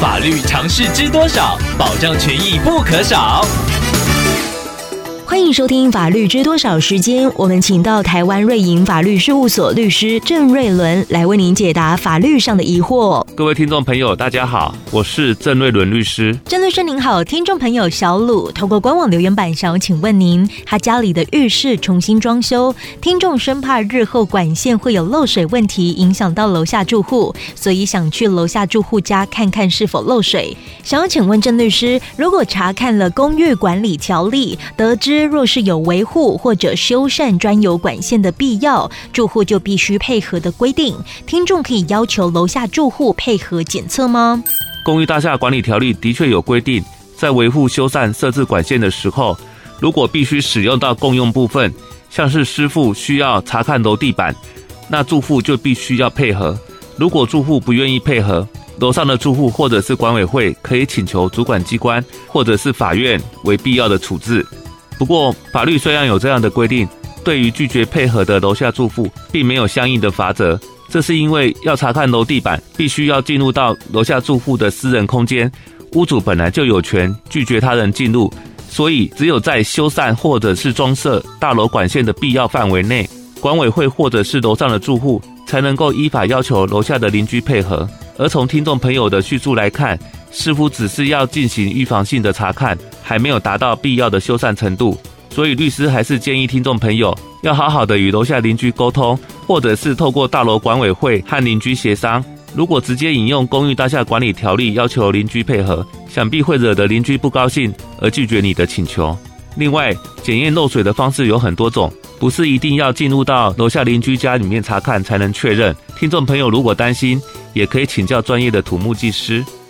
法律常识知多少？保障权益不可少。欢迎收听《法律知多少》时间，我们请到台湾瑞银法律事务所律师郑瑞伦来为您解答法律上的疑惑。各位听众朋友，大家好，我是郑瑞伦律师。郑律师您好，听众朋友小鲁通过官网留言板想要请问您，他家里的浴室重新装修，听众生怕日后管线会有漏水问题，影响到楼下住户，所以想去楼下住户家看看是否漏水。想要请问郑律师，如果查看了公寓管理条例，得知若是有维护或者修缮专有管线的必要，住户就必须配合的规定。听众可以要求楼下住户配合检测吗？公寓大厦管理条例的确有规定，在维护、修缮、设置管线的时候，如果必须使用到共用部分，像是师傅需要查看楼地板，那住户就必须要配合。如果住户不愿意配合，楼上的住户或者是管委会可以请求主管机关或者是法院为必要的处置。不过，法律虽然有这样的规定，对于拒绝配合的楼下住户，并没有相应的罚则。这是因为要查看楼地板，必须要进入到楼下住户的私人空间，屋主本来就有权拒绝他人进入，所以只有在修缮或者是装设大楼管线的必要范围内，管委会或者是楼上的住户才能够依法要求楼下的邻居配合。而从听众朋友的叙述来看，似乎只是要进行预防性的查看，还没有达到必要的修缮程度，所以律师还是建议听众朋友要好好的与楼下邻居沟通，或者是透过大楼管委会和邻居协商。如果直接引用公寓大厦管理条例要求邻居配合，想必会惹得邻居不高兴而拒绝你的请求。另外，检验漏水的方式有很多种，不是一定要进入到楼下邻居家里面查看才能确认。听众朋友如果担心，也可以请教专业的土木技师。